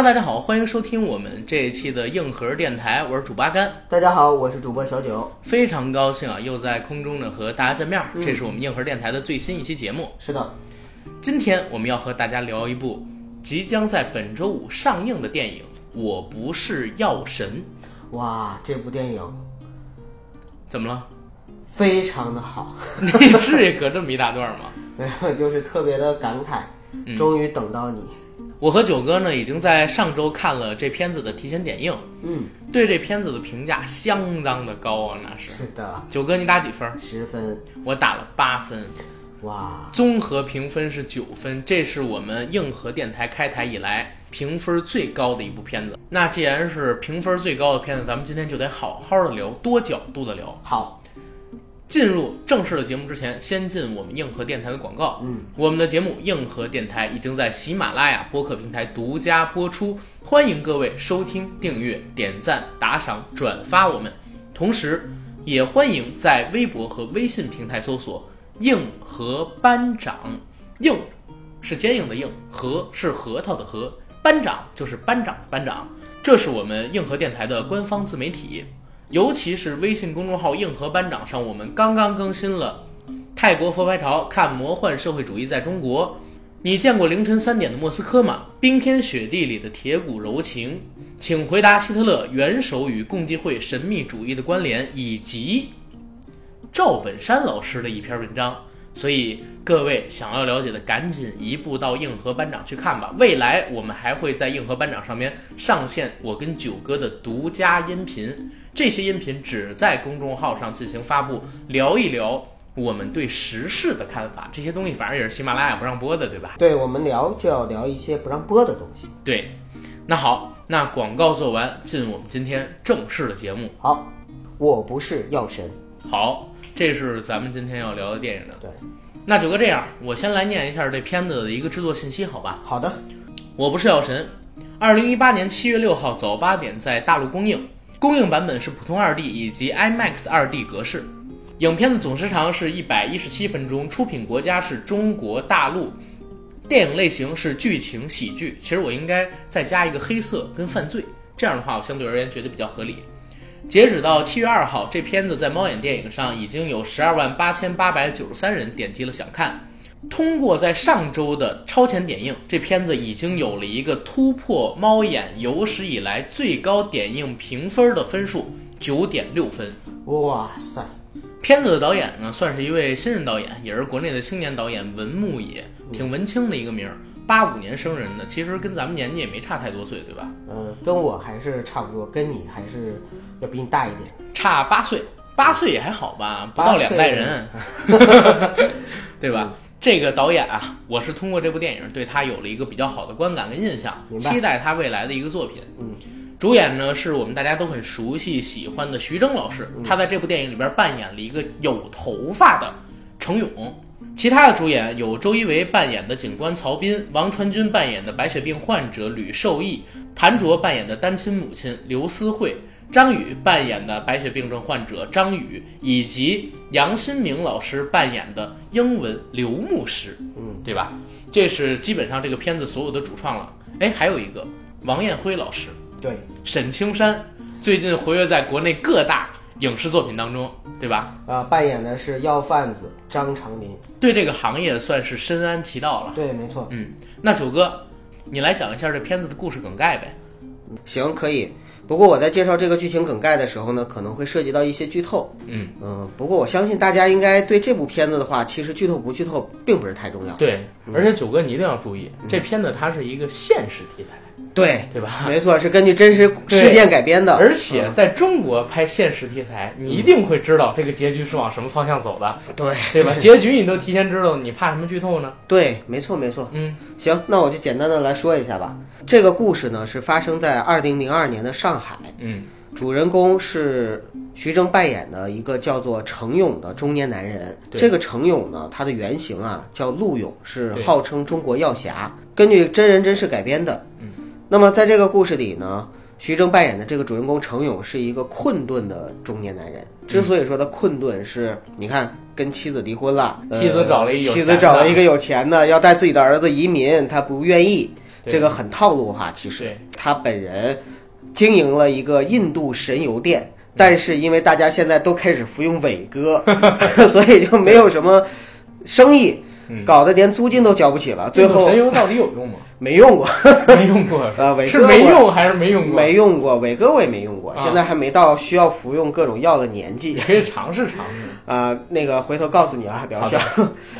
Hello，大家好，欢迎收听我们这一期的硬核电台，我是主八甘，大家好，我是主播小九。非常高兴啊，又在空中呢和大家见面。嗯这是我们硬核电台的最新一期节目。是的，今天我们要和大家聊一部即将在本周五上映的电影《我不是药神哇，这部电影》。怎么了？非常的好，你至于隔这么一大段吗？没有，就是特别的感慨，嗯终于等到你。我和九哥呢，已经在上周看了这片子的提前点映，嗯，对这片子的评价相当的高啊，那是。是的，九哥，你打几分？十分，我打了八分。哇，综合评分是九分，这是我们硬核电台开台以来评分最高的一部片子。那既然是评分最高的片子，咱们今天就得好好的聊，多角度的聊。好，进入正式的节目之前，先进我们硬核电台的广告。嗯，我们的节目硬核电台已经在喜马拉雅播客平台独家播出，欢迎各位收听、订阅、点赞、打赏、转发我们。同时，也欢迎在微博和微信平台搜索“硬核班长”，硬是坚硬的硬，核是核桃的核，班长就是班长的班长。这是我们硬核电台的官方自媒体，尤其是微信公众号“硬核班长”上，我们刚刚更新了泰国佛牌潮看魔幻社会主义在中国。你见过凌晨三点的莫斯科吗？冰天雪地里的铁骨柔情，请回答希特勒元首与共济会神秘主义的关联，以及赵本山老师的一篇文章。所以各位想要了解的，赶紧一步到硬核班长去看吧。未来我们还会在硬核班长上面上线我跟九哥的独家音频，这些音频只在公众号上进行发布，聊一聊我们对时事的看法。这些东西反正也是喜马拉雅不让播的，对吧？对我们聊就要聊一些不让播的东西。对，那好，那广告做完，进我们今天正式的节目。好，我不是药神。好，这是咱们今天要聊的电影的。对，那九哥这样，我先来念一下这片子的一个制作信息，好吧？好的，我不是药神，二零一八年七月六号早八点在大陆公映，公映版本是普通二 D 以及 IMAX 二 D 格式。影片的总时长是一百一十七分钟，出品国家是中国大陆，电影类型是剧情喜剧。其实我应该再加一个黑色跟犯罪，这样的话我相对而言觉得比较合理。截止到七月二号，这片子在猫眼电影上已经有十二万八千八百九十三人点击了想看。通过在上周的超前点映，这片子已经有了一个突破猫眼有史以来最高点映评分的分数，九点六分。哇塞，片子的导演呢，算是一位新人导演，也是国内的青年导演文牧野，挺文青的一个名儿。八五年生人的，其实跟咱们年纪也没差太多岁，对吧？呃，跟我还是差不多，跟你还是要比你大一点。差八岁，八岁也还好吧，不到两代人，对吧？这个导演啊，我是通过这部电影对他有了一个比较好的观感跟印象，期待他未来的一个作品。嗯，主演呢是我们大家都很熟悉、喜欢的徐峥老师，他在这部电影里边扮演了一个有头发的程勇。其他的主演有周一围扮演的警官曹斌，王传君扮演的白血病患者吕受益，谭卓扮演的单亲母亲刘思慧，张宇扮演的白血病症患者张宇，以及杨新明老师扮演的英文刘牧师，嗯，对吧？这是基本上这个片子所有的主创了。哎，还有一个王艳辉老师，对，沈青山，最近活跃在国内各大影视作品当中，对吧？啊，扮演的是药贩子张长林。对这个行业算是深谙其道了。对，没错。嗯，那九哥，你来讲一下这片子的故事梗概呗。行，可以。不过我在介绍这个剧情梗概的时候呢，可能会涉及到一些剧透。嗯嗯，不过我相信大家应该对这部片子的话，其实剧透不剧透并不是太重要。对，而且九哥你一定要注意，这片子它是一个现实题材，对，对吧？没错，是根据真实事件改编的。而且在中国拍现实题材，你一定会知道这个结局是往什么方向走的，对对吧？结局你都提前知道，你怕什么剧透呢？对，没错没错。嗯行，那我就简单的来说一下吧。这个故事呢是发生在二零零二年的上海。嗯主人公是徐峥扮演的一个叫做程勇的中年男人。这个程勇呢，他的原型啊叫陆勇，是号称中国药侠，根据真人真事改编的。嗯，那么在这个故事里呢，徐峥扮演的这个主人公程勇是一个困顿的中年男人。之所以说他困顿是，你看跟妻子离婚了，呃妻子找了一有妻子找了一个有钱的，要带自己的儿子移民，他不愿意，这个很套路哈。其实他本人经营了一个印度神油店，但是因为大家现在都开始服用伟哥，所以就没有什么生意，嗯搞得连租金都交不起了。最后神油到底有用吗？没用过，没用过 啊伟哥是没用还是没用过？没用过伟哥，我也没用过，啊现在还没到需要服用各种药的年纪你可以尝试尝试，啊、那个回头告诉你啊，疗效，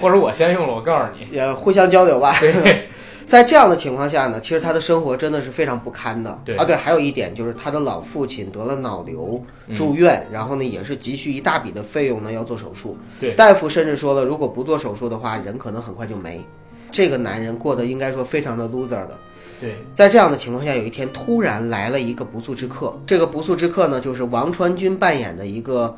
或者我先用了，我告诉你。也互相交流吧。对，在这样的情况下呢，其实他的生活真的是非常不堪的。对啊，对，还有一点就是他的老父亲得了脑瘤嗯住院，然后呢也是急需一大笔的费用呢要做手术。对大夫甚至说了，如果不做手术的话，人可能很快就没。这个男人过得应该说非常的 loser 的。对，在这样的情况下，有一天突然来了一个不速之客。这个不速之客呢，就是王传君扮演的一个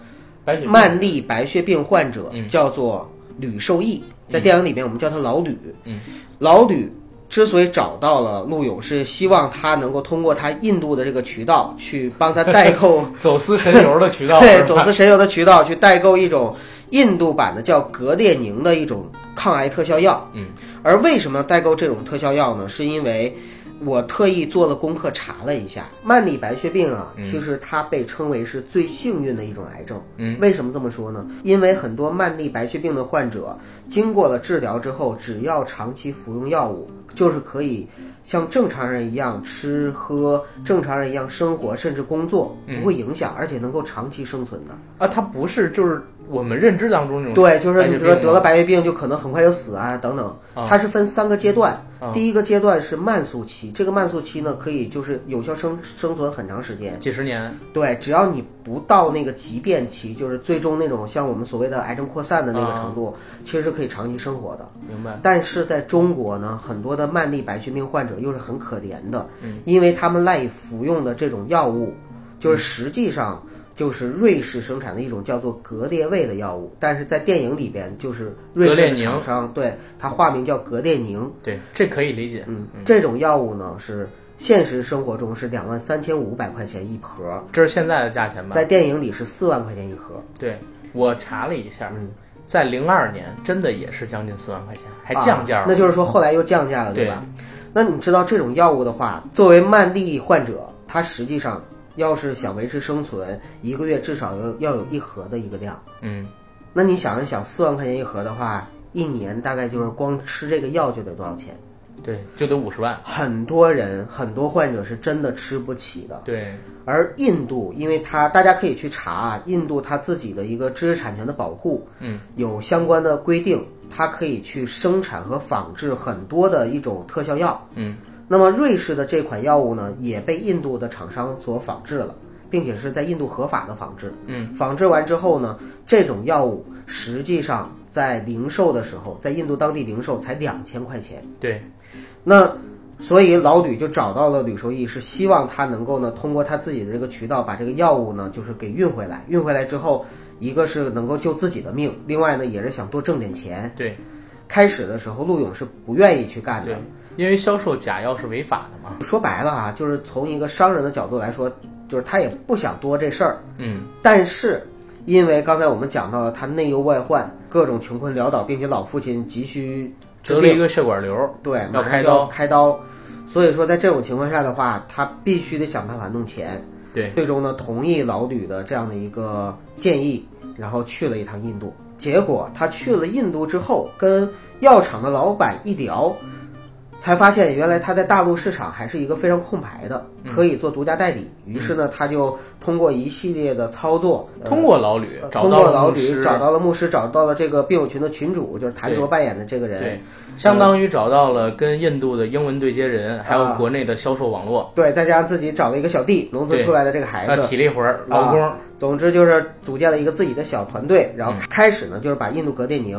曼丽白血病患者，嗯叫做吕受益。在电影里面，我们叫他老吕。嗯，老吕之所以找到了陆勇，是希望他能够通过他印度的这个渠道去帮他代购 走私神油的渠道，对走私神油的渠道去代购一种印度版的叫格列宁的一种抗癌特效药。嗯，而为什么代购这种特效药呢？是因为我特意做了功课查了一下，慢粒白血病啊，嗯其实它被称为是最幸运的一种癌症。嗯，为什么这么说呢？因为很多慢粒白血病的患者经过了治疗之后，只要长期服用药物，就是可以像正常人一样吃喝，正常人一样生活，甚至工作，嗯不会影响，而且能够长期生存的。啊，它不是就是我们认知当中那种对，就是你比如说得了白血病，就可能很快就死啊，等等。啊它是分三个阶段，啊第一个阶段是慢速期，这个慢速期呢，可以就是有效生生存很长时间。几十年，对，只要你不到那个急变期，就是最终那种像我们所谓的癌症扩散的那个程度，其实是可以长期生活的。明白？但是在中国呢，很多的慢粒白血病患者又是很可怜的，嗯因为他们赖以服用的这种药物，就是实际上就是瑞士生产的一种叫做格列卫的药物，但是在电影里边就是瑞士的格列宁厂商，对它化名叫格列宁，对，这可以理解。嗯，这种药物呢是现实生活中是两万三千五百块钱一盒，这是现在的价钱吧？在电影里是四万块钱一盒，对，我查了一下，嗯，在零二年真的也是将近四万块钱，还降价了。啊那就是说后来又降价了，对吧？那你知道这种药物的话，作为慢粒患者，他实际上要是想维持生存，一个月至少要要有一盒的一个量。嗯，那你想一想，四万块钱一盒的话，一年大概就是光吃这个药就得多少钱？对，就得五十万。很多人很多患者是真的吃不起的。对，而印度，因为它大家可以去查啊，印度它自己的一个知识产权的保护，嗯，有相关的规定，它可以去生产和仿制很多的一种特效药。嗯，那么瑞士的这款药物呢，也被印度的厂商所仿制了，并且是在印度合法的仿制。嗯，仿制完之后呢，这种药物实际上在零售的时候，在印度当地零售才两千块钱。对，那所以老吕就找到了吕受益，是希望他能够呢通过他自己的这个渠道把这个药物呢就是给运回来，运回来之后，一个是能够救自己的命，另外呢也是想多挣点钱。对，开始的时候陆勇是不愿意去干的对，因为销售假药是违法的嘛。说白了啊，就是从一个商人的角度来说，就是他也不想多这事儿，嗯，但是因为刚才我们讲到了他内忧外患，各种穷困潦倒，并且老父亲急需得了一个血管瘤，对，要开刀开刀，所以说在这种情况下的话，他必须得想办法弄钱。对，最终呢，同意老吕的这样的一个建议，然后去了一趟印度。结果他去了印度之后，跟药厂的老板一聊，才发现原来他在大陆市场还是一个非常空白的，嗯可以做独家代理。于是呢，他就通过一系列的操作，呃通过老吕找通到过老吕找到了牧师，找到了这个病友群的群主，就是谭卓扮演的这个人。对，相当于找到了跟印度的英文对接人，还有啊国内的销售网络，对，再加上自己找了一个小弟，农村出来的这个孩那子，体力活儿、劳工，总之就是组建了一个自己的小团队，然后嗯开始呢就是把印度格列宁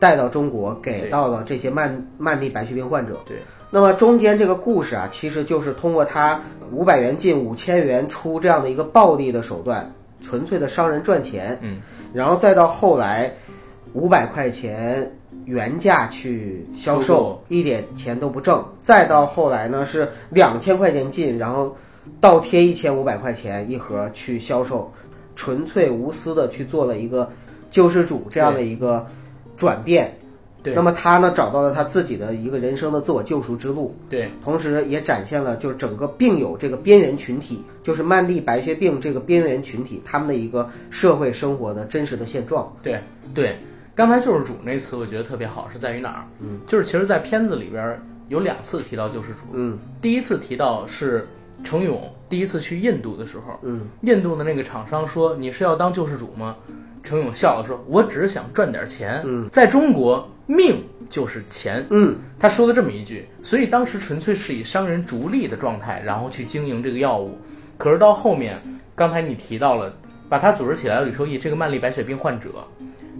带到中国，给到了这些慢慢粒白血病患者。对，那么中间这个故事啊，其实就是通过他五百元进五千元出这样的一个暴利的手段，纯粹的商人赚钱，嗯，然后再到后来五百块钱原价去销售，一点钱都不挣，再到后来呢是两千块钱进，然后倒贴一千五百块钱一盒去销售，纯粹无私的去做了一个救世主这样的一个转变。对。那么他呢找到了他自己的一个人生的自我救赎之路，对。同时也展现了就是整个病友这个边缘群体，就是曼丽白血病这个边缘群体他们的一个社会生活的真实的现状。对对，刚才救世主那词我觉得特别好，是在于哪儿？嗯，就是其实，在片子里边有两次提到救世主，嗯。第一次提到是程勇第一次去印度的时候，嗯，印度的那个厂商说你是要当救世主吗？程勇笑了说：“我只是想赚点钱。嗯，在中国，命就是钱。嗯他说了这么一句，所以当时纯粹是以商人逐利的状态，然后去经营这个药物。可是到后面，刚才你提到了，把他组织起来的吕受益这个慢粒白血病患者，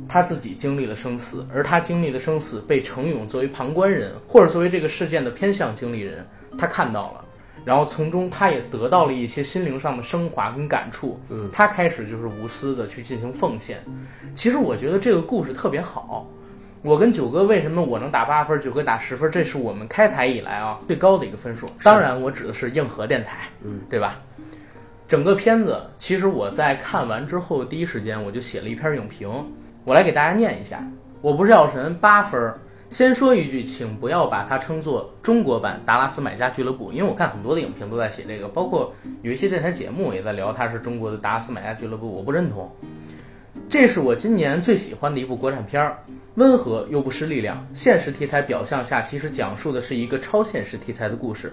他自己经历了生死，而他经历的生死被程勇作为旁观人，或者作为这个事件的偏向经历人，他看到了。然后从中，他也得到了一些心灵上的升华跟感触。嗯，他开始就是无私的去进行奉献。其实我觉得这个故事特别好。我跟九哥为什么我能打八分，九哥打十分？这是我们开台以来啊最高的一个分数。当然，我指的是硬核电台，嗯，对吧？整个片子其实我在看完之后第一时间我就写了一篇影评，我来给大家念一下。我不是药神八分儿。先说一句，请不要把它称作中国版《达拉斯买家俱乐部》，因为我看很多的影评都在写这个，包括有一些电台节目也在聊它是中国的《达拉斯买家俱乐部》，我不认同。这是我今年最喜欢的一部国产片儿，温和又不失力量。现实题材表象下，其实讲述的是一个超现实题材的故事。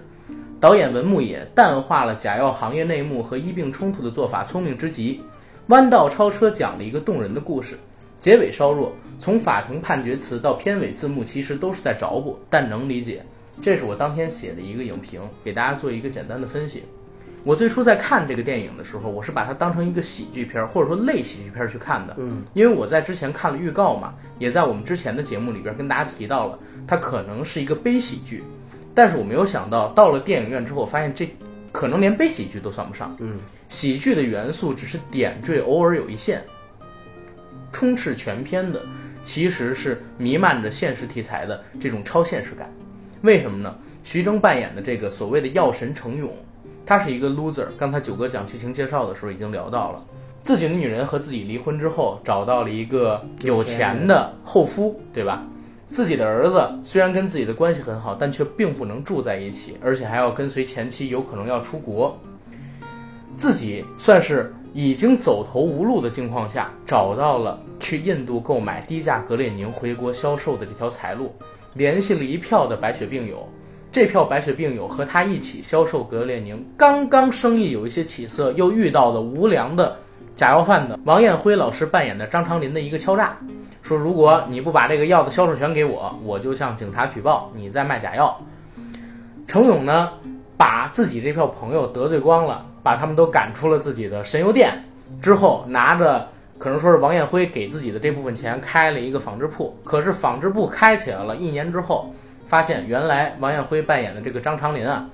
导演文牧野淡化了假药行业内幕和医病冲突的做法，聪明之极。弯道超车讲了一个动人的故事，结尾稍弱。从法庭判决词到片尾字幕，其实都是在找补，但能理解。这是我当天写的一个影评，给大家做一个简单的分析。我最初在看这个电影的时候，我是把它当成一个喜剧片儿或者说类喜剧片儿去看的。嗯，因为我在之前看了预告嘛，也在我们之前的节目里边跟大家提到了，它可能是一个悲喜剧。但是我没有想到，到了电影院之后，我发现这可能连悲喜剧都算不上。嗯，喜剧的元素只是点缀，偶尔有一线。充斥全片的其实是弥漫着现实题材的这种超现实感。为什么呢？徐峥扮演的这个所谓的药神程勇，他是一个 loser。刚才九哥讲剧情介绍的时候已经聊到了，自己的女人和自己离婚之后，找到了一个有钱的后夫，对吧？自己的儿子虽然跟自己的关系很好，但却并不能住在一起，而且还要跟随前妻，有可能要出国。自己算是已经走投无路的境况下，找到了去印度购买低价格列宁回国销售的这条财路，联系了一票的白血病友。这票白血病友和他一起销售格列宁，刚刚生意有一些起色，又遇到了无良的假药贩子王艳辉老师扮演的张长林的一个敲诈，说如果你不把这个药的销售权给我，我就向警察举报你在卖假药。程勇呢，把自己这票朋友得罪光了，把他们都赶出了自己的神油店，之后拿着可能说是王艳辉给自己的这部分钱开了一个纺织铺，可是纺织铺开起来了，一年之后。发现原来王艳辉扮演的这个张长林啊，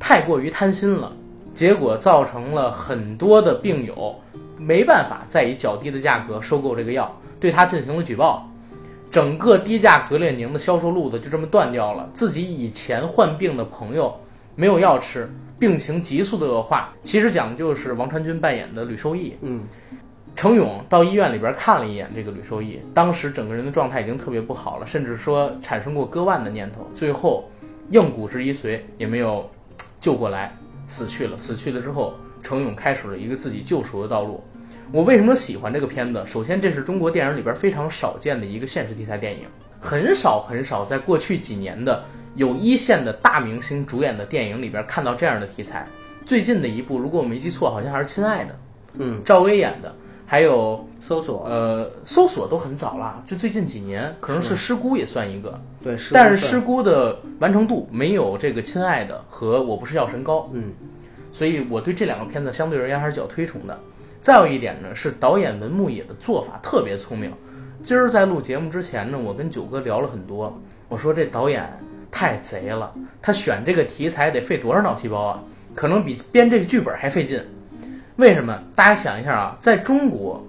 太过于贪心了，结果造成了很多的病友没办法再以较低的价格收购这个药，对他进行了举报，整个低价格列宁的销售路子就这么断掉了。自己以前患病的朋友没有药吃，病情急速的恶化。其实讲的就是王传君扮演的吕受益，嗯。程勇到医院里边看了一眼这个吕受益，当时整个人的状态已经特别不好了，甚至说产生过割腕的念头。最后硬骨质一髓也没有救过来，死去了。死去了之后，程勇开始了一个自己救赎的道路。我为什么喜欢这个片子？首先，这是中国电影里边非常少见的一个现实题材电影，很少很少在过去几年的有一线的大明星主演的电影里边看到这样的题材。最近的一部，如果我没记错，好像还是《亲爱的》，嗯，赵薇演的。还有搜索，呃，搜索都很早了，就最近几年，可能是师姑也算一个，对，但是师姑的完成度没有这个亲爱的和我不是药神高，嗯，所以我对这两个片子相对而言还是较推崇的。再有一点呢，是导演文牧野的做法特别聪明。今儿在录节目之前呢，我跟九哥聊了很多，我说这导演太贼了，他选这个题材得费多少脑细胞啊？可能比编这个剧本还费劲。为什么？大家想一下啊，在中国，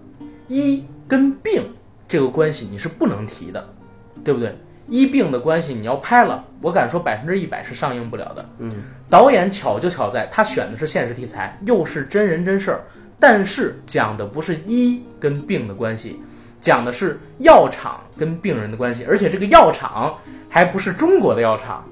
医跟病这个关系你是不能提的，对不对？医病的关系你要拍了，我敢说百分之一百是上映不了的。嗯，导演巧就巧在他选的是现实题材，又是真人真事儿，但是讲的不是医跟病的关系，讲的是药厂跟病人的关系，而且这个药厂还不是中国的药厂，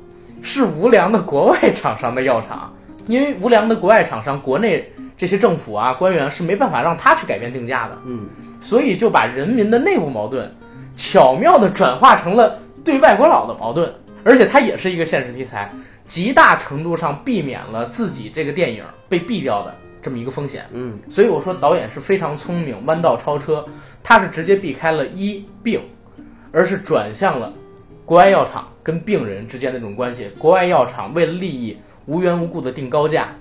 是无良的国外厂商的药厂。因为无良的国外厂商，国内这些政府啊官员是没办法让他去改变定价的，嗯，所以就把人民的内部矛盾巧妙地转化成了对外国佬的矛盾，而且它也是一个现实题材，极大程度上避免了自己这个电影被毙掉的这么一个风险。嗯，所以我说导演是非常聪明，弯道超车，他是直接避开了医病，而是转向了国外药厂跟病人之间的这种关系。国外药厂为了利益无缘无故的定高价，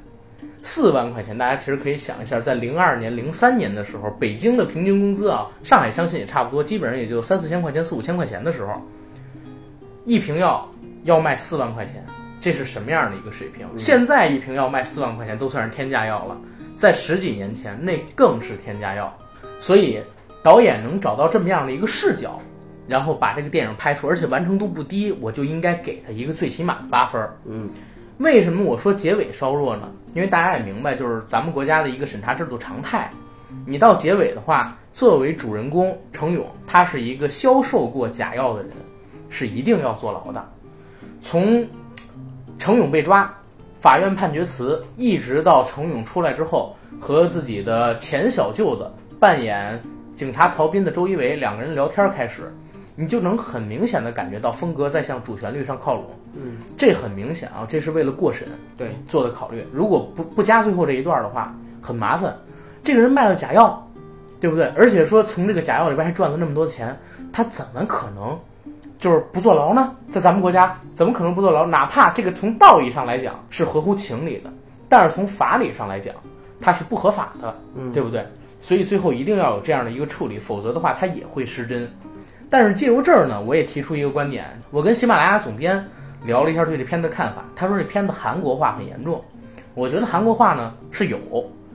四万块钱，大家其实可以想一下，在零二年、零三年的时候，北京的平均工资啊，上海相信也差不多，基本上也就三四千块钱、四五千块钱的时候，一瓶药要卖四万块钱，这是什么样的一个水平？现在一瓶药卖四万块钱都算是天价药了，在十几年前那更是天价药。所以导演能找到这么样的一个视角，然后把这个电影拍出，而且完成度不低，我就应该给他一个最起码的八分儿。嗯，为什么我说结尾稍弱呢？因为大家也明白，就是咱们国家的一个审查制度常态。你到结尾的话，作为主人公程勇，他是一个销售过假药的人，是一定要坐牢的。从程勇被抓，法院判决词，一直到程勇出来之后，和自己的前小舅子扮演警察曹斌的周一围两个人聊天开始，你就能很明显的感觉到风格在向主旋律上靠拢。嗯，这很明显啊，这是为了过审对，做的考虑。如果不不加最后这一段的话，很麻烦。这个人卖了假药，对不对？而且说从这个假药里边还赚了那么多钱，他怎么可能就是不坐牢呢？在咱们国家，怎么可能不坐牢？哪怕这个从道义上来讲是合乎情理的，但是从法理上来讲，它是不合法的，嗯对不对？所以最后一定要有这样的一个处理，否则的话它也会失真。但是借由这儿呢，我也提出一个观点，我跟喜马拉雅总编聊了一下对这片子的看法，他说这片子韩国化很严重，我觉得韩国化呢是有，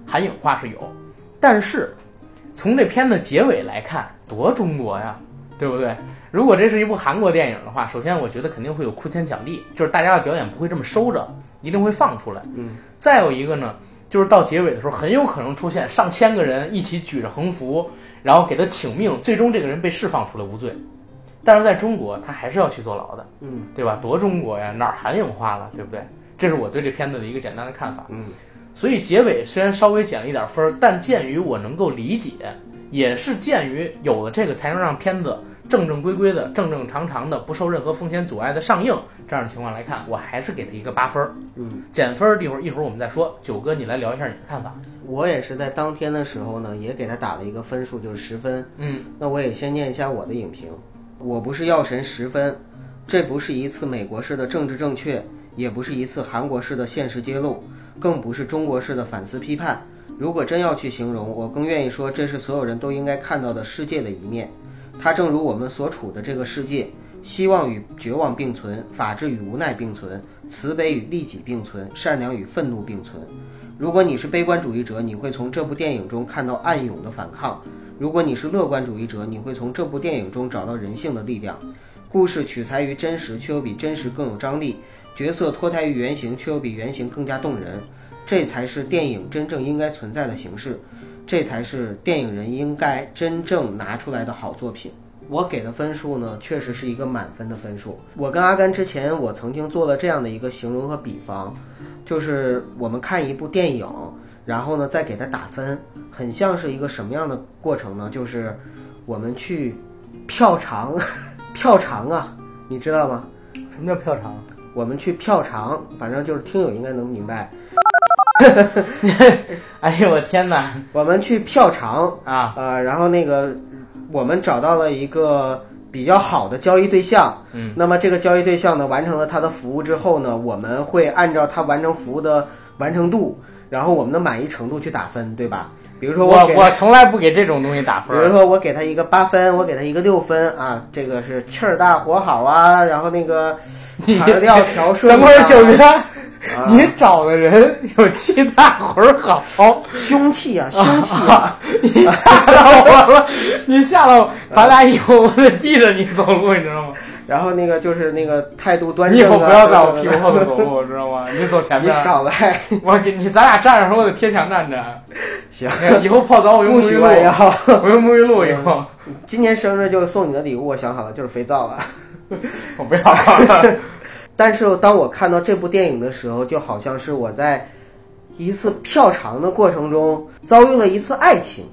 韩影化是有，但是从这片子结尾来看，多中国呀，对不对？如果这是一部韩国电影的话，首先我觉得肯定会有哭天抢地，就是大家的表演不会这么收着，一定会放出来。嗯，再有一个呢，就是到结尾的时候，很有可能出现上千个人一起举着横幅，然后给他请命，最终这个人被释放出来无罪。但是在中国，他还是要去坐牢的，嗯对吧？多中国呀，哪儿韩影化了，对不对？这是我对这片子的一个简单的看法。嗯所以结尾虽然稍微减了一点分儿，但鉴于我能够理解，也是鉴于有了这个才能让片子正正规规的、正正常常的、不受任何风险阻碍的上映这样的情况来看，我还是给他一个八分儿。嗯，减分儿一会儿一会儿我们再说。九哥，你来聊一下你的看法。我也是在当天的时候呢，也给他打了一个分数，就是十分。嗯那我也先念一下我的影评。我不是药神十分，这不是一次美国式的政治正确，也不是一次韩国式的现实揭露，更不是中国式的反思批判。如果真要去形容，我更愿意说这是所有人都应该看到的世界的一面。它正如我们所处的这个世界，希望与绝望并存，法治与无奈并存，慈悲与利己并存，善良与愤怒并存。如果你是悲观主义者，你会从这部电影中看到暗涌的反抗；如果你是乐观主义者，你会从这部电影中找到人性的力量。故事取材于真实，却又比真实更有张力；角色脱胎于原型，却又比原型更加动人。这才是电影真正应该存在的形式，这才是电影人应该真正拿出来的好作品。我给的分数呢，确实是一个满分的分数。我跟阿甘之前，我曾经做了这样的一个形容和比方，就是我们看一部电影，然后呢再给它打分，很像是一个什么样的过程呢？就是我们去票场，票场啊，你知道吗？什么叫票场？我们去票场，反正就是听友应该能明白。哎呦我天哪！我们去票场啊，呃，然后那个我们找到了一个比较好的交易对象，嗯，那么这个交易对象呢，完成了他的服务之后呢，我们会按照他完成服务的完成度，然后我们的满意程度去打分，对吧？比如说给，我我从来不给这种东西打分比。如说我给他一个八分，我给他一个六分啊，这个是气儿大活好啊，然后那个你材料调顺。等会儿九哥，啊你找的人有气大活儿好，凶器啊，凶器啊！你吓到我了，你吓到我，咱俩以后我得避着你走路，你知道吗？然后那个就是那个态度端正你以。后不要在我屁股后头走路，知道吗？你走前面你，少来，我给你，咱俩站着时候我得贴墙站着。行，以后泡澡我用沐浴露。我用沐浴露以后，今年生日就送你的礼物，我想好了，就是肥皂了。我不要了。但是当我看到这部电影的时候，就好像是我在一次票场的过程中遭遇了一次爱情，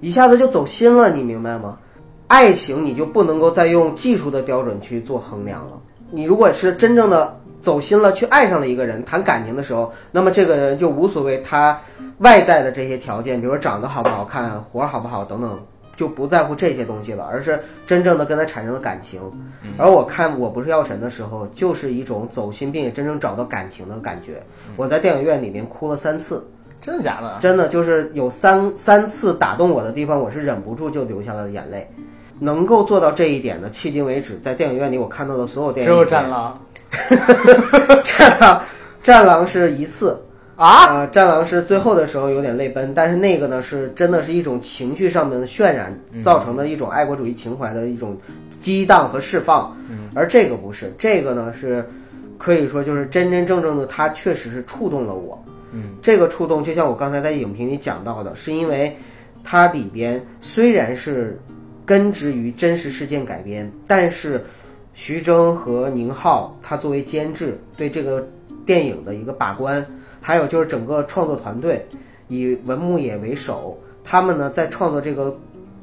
一下子就走心了，你明白吗？爱情你就不能够再用技术的标准去做衡量了。你如果是真正的走心了，去爱上了一个人，谈感情的时候，那么这个人就无所谓他外在的这些条件，比如说长得好不好看、活好不好等等，就不在乎这些东西了，而是真正的跟他产生了感情。而我看《我不是药神》的时候，就是一种走心并且真正找到感情的感觉。我在电影院里面哭了三次，真的假的？真的就是有三三次打动我的地方，我是忍不住就流下了眼泪。能够做到这一点的，迄今为止在电影院里我看到的所有电影，只有战狼 战狼，战狼是一次啊！呃、战狼是最后的时候有点泪奔，但是那个呢是真的是一种情绪上面的渲染造成的一种爱国主义情怀的一种激荡和释放，而这个不是，这个呢是可以说就是真真正正的，它确实是触动了我。嗯，这个触动就像我刚才在影评里讲到的，是因为它里边虽然是根植于真实事件改编，但是徐峥和宁浩他作为监制对这个电影的一个把关，还有就是整个创作团队以文牧野为首，他们呢在创作这个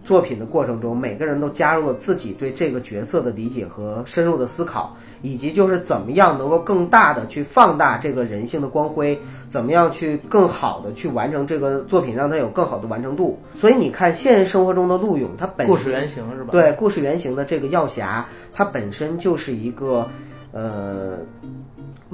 作品的过程中，每个人都加入了自己对这个角色的理解和深入的思考，以及就是怎么样能够更大的去放大这个人性的光辉，怎么样去更好的去完成这个作品，让它有更好的完成度。所以你看，现实生活中的陆勇，他本故事原型是吧？对故事原型的这个药匣，他本身就是一个呃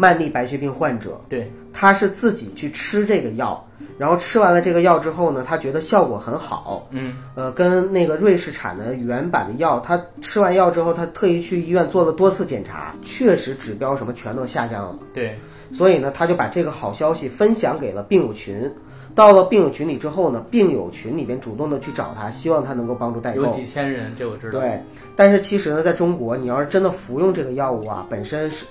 慢粒白血病患者，对，他是自己去吃这个药，然后吃完了这个药之后呢，他觉得效果很好，嗯，呃，跟那个瑞士产的原版的药，他吃完药之后，他特意去医院做了多次检查，确实指标什么全都下降了。对，所以呢，他就把这个好消息分享给了病友群。到了病友群里之后呢，病友群里边主动的去找他，希望他能够帮助代购有。几千人，这我知道。对，但是其实呢，在中国，你要是真的服用这个药物啊，本身是，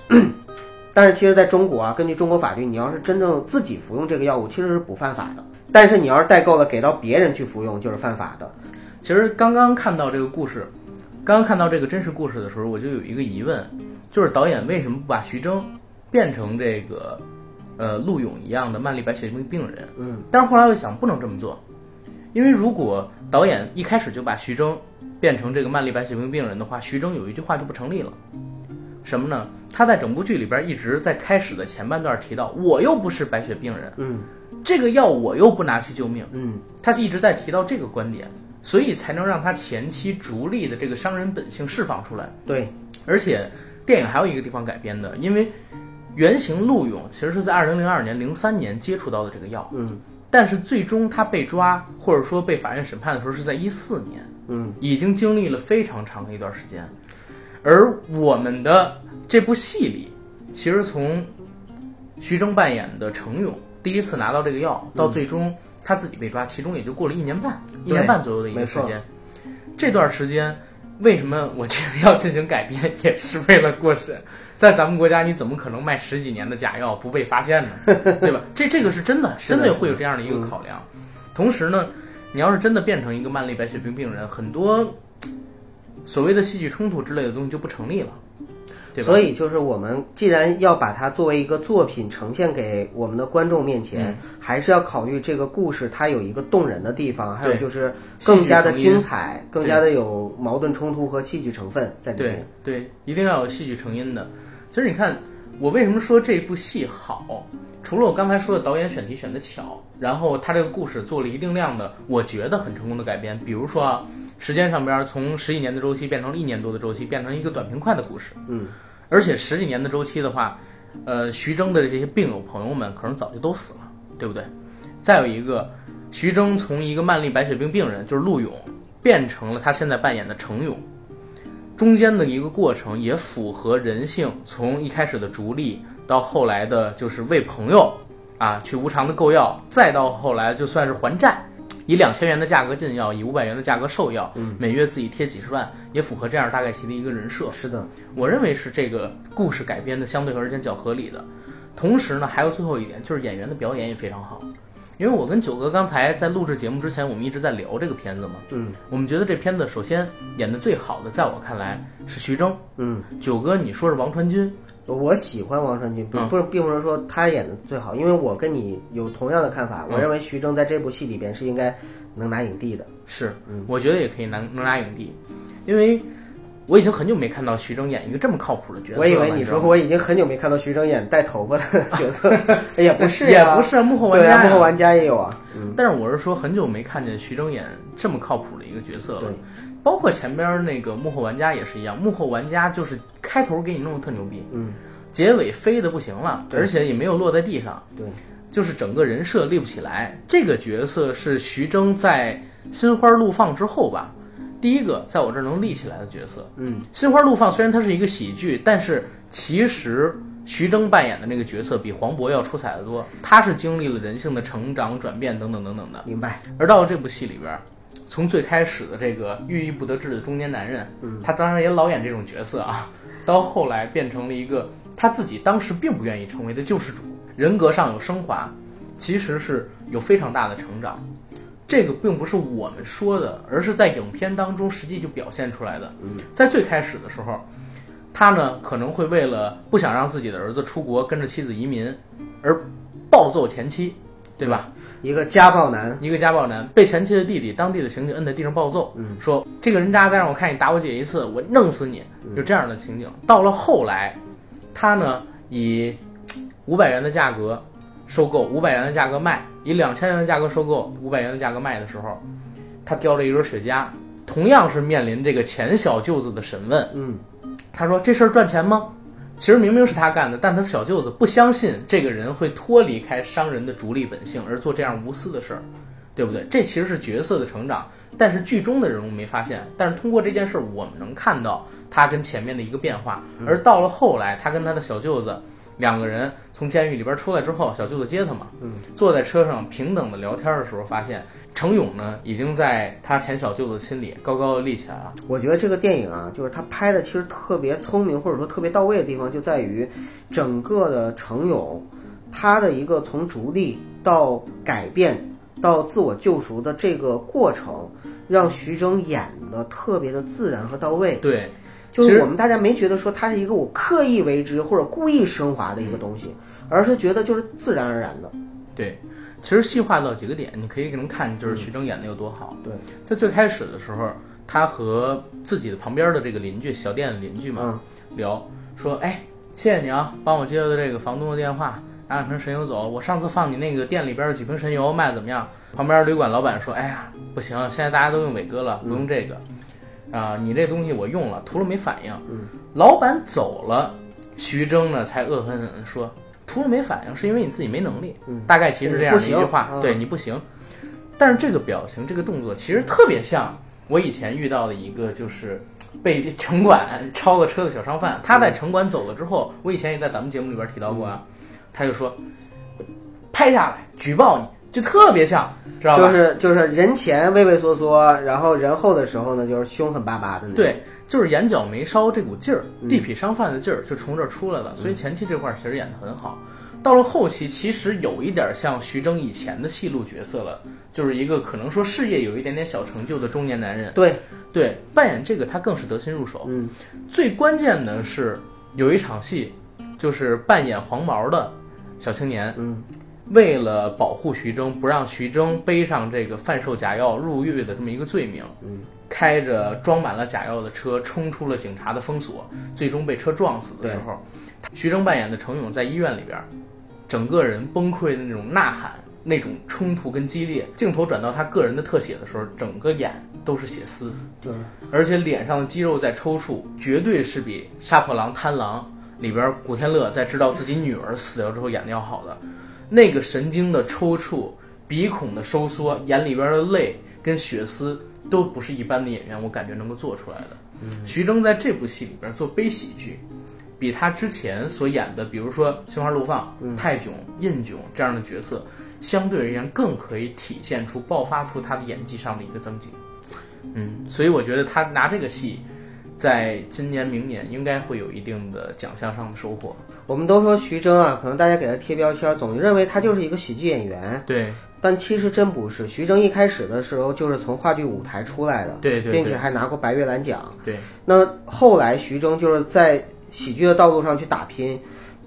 但是其实在中国啊，根据中国法律，你要是真正自己服用这个药物，其实是不犯法的。但是你要是代购了给到别人去服用，就是犯法的。其实刚刚看到这个故事，刚刚看到这个真实故事的时候，我就有一个疑问，就是导演为什么不把徐峥变成这个呃陆勇一样的慢粒白血病病人？嗯，但是后来我又想，不能这么做，因为如果导演一开始就把徐峥变成这个慢粒白血病病人的话，徐峥有一句话就不成立了，什么呢？他在整部剧里边一直在开始的前半段提到，我又不是白血病人，嗯这个药我又不拿去救命。嗯，他一直在提到这个观点，所以才能让他前期逐利的这个商人本性释放出来。对，而且电影还有一个地方改编的，因为原型陆勇其实是在二零零二年、零三年接触到的这个药，嗯但是最终他被抓或者说被法院审判的时候是在一四年，嗯，已经经历了非常长的一段时间。而我们的这部戏里，其实从徐峥扮演的程勇第一次拿到这个药，到最终他自己被抓，其中也就过了一年半，一年半左右的一个时间。这段时间，为什么我觉得要进行改编，也是为了过审。在咱们国家，你怎么可能卖十几年的假药不被发现呢？对吧？这这个是真的，真的会有这样的一个考量。同时呢，你要是真的变成一个慢粒白血病病人，很多所谓的戏剧冲突之类的东西就不成立了，对吧？所以就是我们既然要把它作为一个作品呈现给我们的观众面前，还是要考虑这个故事它有一个动人的地方，还有就是更加的精彩，更加的有矛盾冲突和戏剧成分在里对面。对，一定要有戏剧成因的。其实你看，我为什么说这部戏好？除了我刚才说的导演选题选的巧，然后他这个故事做了一定量的，我觉得很成功的改编。比如说啊，时间上边从十几年的周期变成了一年多的周期，变成一个短平快的故事。嗯，而且十几年的周期的话，呃，徐峥的这些病友朋友们可能早就都死了，对不对？再有一个，徐峥从一个慢粒白血病病人，就是陆勇，变成了他现在扮演的程勇。中间的一个过程也符合人性，从一开始的逐利，到后来的就是为朋友啊去无偿的购药，再到后来就算是还债，以两千元的价格进药，以五百元的价格售药，每月自己贴几十万，也符合这样大概其的一个人设。是的，我认为是这个故事改编的相对而言较合理的。同时呢，还有最后一点就是演员的表演也非常好。因为我跟九哥刚才在录制节目之前，我们一直在聊这个片子嘛。嗯，我们觉得这片子首先演的最好的，在我看来是徐峥。嗯，九哥，你说是王传君？我喜欢王传君，不嗯不是，并不是说他演的最好，因为我跟你有同样的看法。我嗯认为徐峥在这部戏里边是应该能拿影帝的。是嗯，我觉得也可以拿能拿影帝，因为我已经很久没看到徐峥演一个这么靠谱的角色了。我以为你说我已经很久没看到徐峥演带头发的 角色，也不是也，不是幕后玩家幕后玩家也有啊。嗯，但是我是说，很久没看见徐峥演这么靠谱的一个角色了对。包括前边那个幕后玩家也是一样，幕后玩家就是开头给你弄得特牛逼，嗯，结尾飞的不行了，而且也没有落在地上，对，就是整个人设立不起来。这个角色是徐峥在《心花怒放》之后吧，第一个在我这儿能立起来的角色。嗯，《心花怒放》虽然它是一个喜剧，但是其实徐峥扮演的那个角色比黄渤要出彩的多。他是经历了人性的成长、转变等等等等的。明白。而到了这部戏里边儿，从最开始的这个郁郁不得志的中年男人，嗯，他当然也老演这种角色啊，到后来变成了一个他自己当时并不愿意成为的救世主，人格上有升华，其实是有非常大的成长。这个并不是我们说的，而是在影片当中实际就表现出来的。嗯，在最开始的时候，他呢可能会为了不想让自己的儿子出国跟着妻子移民，而暴揍前妻，对吧？一个家暴男，一个家暴男被前妻的弟弟当地的刑警摁在地上暴揍，嗯说这个人渣再让我看你打我姐一次，我弄死你，就这样的情景。到了后来，他呢以五百元的价格收购，五百元的价格卖，以两千元的价格收购，五百元的价格卖的时候，他叼着一根雪茄，同样是面临这个前小舅子的审问。嗯，他说这事儿赚钱吗？其实明明是他干的，但他小舅子不相信这个人会脱离开商人的逐利本性而做这样无私的事儿，对不对？这其实是角色的成长，但是剧中的人物没发现。但是通过这件事儿，我们能看到他跟前面的一个变化。而到了后来，他跟他的小舅子两个人从监狱里边出来之后，小舅子接他嘛，嗯，坐在车上平等的聊天的时候，发现程勇呢已经在他前小舅子心里高高的立起来了。我觉得这个电影啊，就是他拍的其实特别聪明，或者说特别到位的地方，就在于整个的程勇，他的一个从逐利到改变到自我救赎的这个过程，让徐峥演的特别的自然和到位。对，就是我们大家没觉得说它是一个我刻意为之或者故意升华的一个东西，而是觉得就是自然而然的。对，其实细化到几个点，你可以能看就是徐峥演的有多好。对，在最开始的时候，他和自己的旁边的这个邻居小店的邻居嘛、聊，说：“哎，谢谢你啊，帮我接的这个房东的电话，拿两瓶神油走。我上次放你那个店里边的几瓶神油卖得怎么样？”旁边旅馆老板说：“哎呀，不行，现在大家都用伟哥了，不用这个。啊，你这东西我用了，涂了没反应。嗯，老板走了，徐峥呢才恶狠狠地说。涂了没反应，是因为你自己没能力。嗯大概其实这样的一句话，嗯对你不行。但是这个表情、这个动作其实特别像我以前遇到的一个，就是被城管 超了车的小商贩。他在城管走了之后，我以前也在咱们节目里边提到过啊，他就说拍下来举报你，就特别像，知道吧？就是就是人前畏畏缩缩，然后人后的时候呢，就是凶狠巴巴的那种。对，就是眼角眉梢这股劲儿，嗯地痞商贩的劲儿就从这儿出来了。所以前期这块儿其实演得很好，到了后期其实有一点像徐峥以前的戏路角色了，就是一个可能说事业有一点点小成就的中年男人。对，对，扮演这个他更是得心入手。嗯最关键的是有一场戏，就是扮演黄毛的小青年，嗯为了保护徐峥，不让徐峥背上这个贩售假药入狱的这么一个罪名，嗯，开着装满了假药的车冲出了警察的封锁，最终被车撞死的时候，徐峥扮演的程勇在医院里边，整个人崩溃的那种呐喊、那种冲突跟激烈，镜头转到他个人的特写的时候，整个眼都是血丝，对。而且脸上的肌肉在抽搐，绝对是比《杀破狼·贪狼》里边古天乐在知道自己女儿死掉之后演的要好的。那个神经的抽搐、鼻孔的收缩、眼里边的泪跟血丝，都不是一般的演员我感觉能够做出来的。徐峥在这部戏里边做悲喜剧，比他之前所演的，比如说《心花怒放》泰囧、印囧这样的角色，相对而言更可以体现出、爆发出他的演技上的一个增进。嗯，所以我觉得他拿这个戏，在今年、明年应该会有一定的奖项上的收获。我们都说徐峥啊，可能大家给他贴标签，总认为他就是一个喜剧演员，对但其实真不是。徐峥一开始的时候就是从话剧舞台出来的，对对对并且还拿过白玉兰奖。对，那后来徐峥就是在喜剧的道路上去打拼，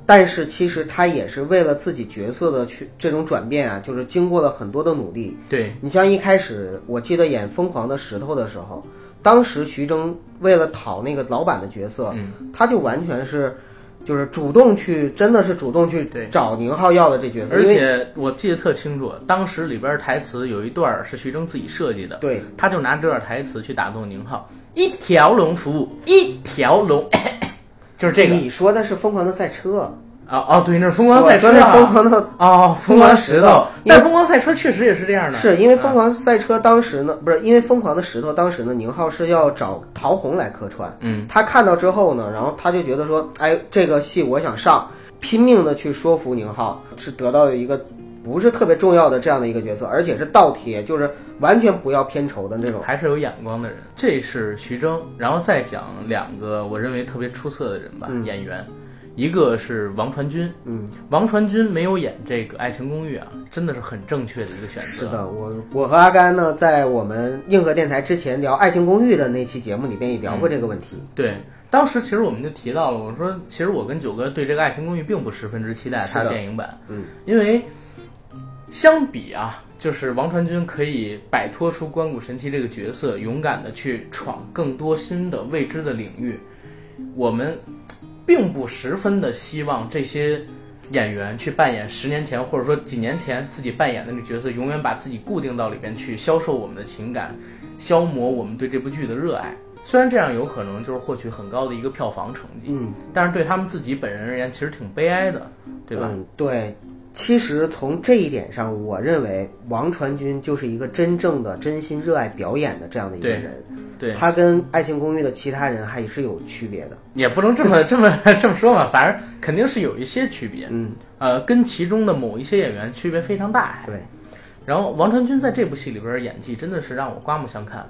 但是其实他也是为了自己角色的去这种转变啊，就是经过了很多的努力。对你像一开始我记得演《疯狂的石头》的时候，当时徐峥为了讨那个老板的角色，嗯他就完全是。就是主动去，真的是主动去对找宁浩要的这角色，而且我记得特清楚，当时里边台词有一段是徐峥自己设计的，对他就拿这段台词去打动宁浩，一条龙服务，一条龙，就是这个。你说的是《疯狂的赛车哦哦，对，那是疯狂赛车我说的啊，疯狂的哦，疯狂石头，但疯狂赛车确实也是这样的，是因为《疯狂赛车》当时呢，不是因为《疯狂的石头》当时呢，宁浩是要找陶虹来客串。嗯，他看到之后呢，然后他就觉得说，哎，这个戏我想上，拼命的去说服宁浩，是得到了一个不是特别重要的这样的一个角色，而且是倒贴，就是完全不要片酬的那种。还是有眼光的人。这是徐峥，然后再讲两个我认为特别出色的人吧，嗯演员，一个是王传君，嗯，王传君没有演这个《爱情公寓》啊，真的是很正确的一个选择。是的，我我和阿甘呢，在我们硬核电台之前聊《爱情公寓》的那期节目里边也聊过这个问题。对，当时其实我们就提到了，我说其实我跟九哥对这个《爱情公寓》并不十分之期待它的电影版，嗯，因为相比啊，就是王传君可以摆脱出关谷神奇这个角色，勇敢的去闯更多新的未知的领域，我们并不十分的希望这些。演员去扮演十年前或者说几年前自己扮演的那个角色，永远把自己固定到里边去，销售我们的情感，消磨我们对这部剧的热爱。虽然这样有可能就是获取很高的一个票房成绩，嗯，但是对他们自己本人而言，其实挺悲哀的，对吧？嗯，对。其实从这一点上，我认为王传君就是一个真正的真心热爱表演的这样的一个对人。对，他跟《爱情公寓》的其他人还是有区别的。也不能这么这么 这么说嘛，反正肯定是有一些区别，嗯，呃，跟其中的某一些演员区别非常大。对。然后王传君在这部戏里边演技真的是让我刮目相看。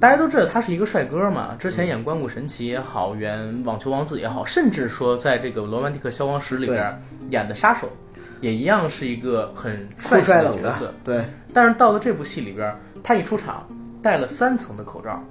大家都知道他是一个帅哥嘛，之前演《关谷神奇》也好，演《网球王子》也好，甚至说在这个《罗曼蒂克消亡史》里边演的杀手，也一样是一个很帅气酷帅冷角色。对，但是到了这部戏里边，他一出场戴了三层的口罩，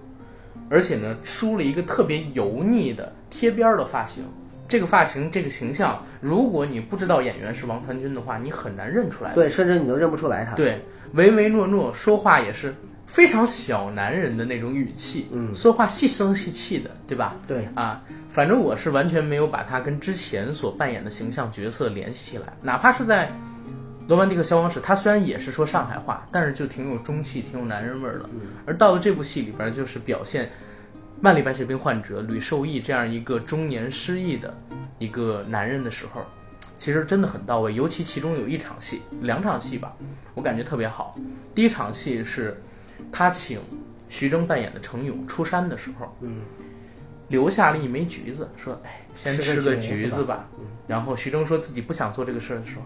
而且呢梳了一个特别油腻的贴边儿的发型。这个发型，这个形象，如果你不知道演员是王传君的话，你很难认出来。对，甚至你都认不出来他。对，唯唯诺诺，说话也是非常小男人的那种语气，嗯说话细声细气的，对吧？对，啊，反正我是完全没有把他跟之前所扮演的形象角色联系起来，哪怕是在《罗曼蒂克消亡史》，他虽然也是说上海话，但是就挺有中气、挺有男人味儿的。而到了这部戏里边，就是表现万里白血病患者吕受益这样一个中年失忆的一个男人的时候，其实真的很到位。尤其其中有一场戏，两场戏吧，我感觉特别好。第一场戏是他请徐峥扮演的程勇出山的时候，嗯，留下了一枚橘子，说：“哎，先吃个橘子吧橘子吧。”然后徐峥说自己不想做这个事儿的时候，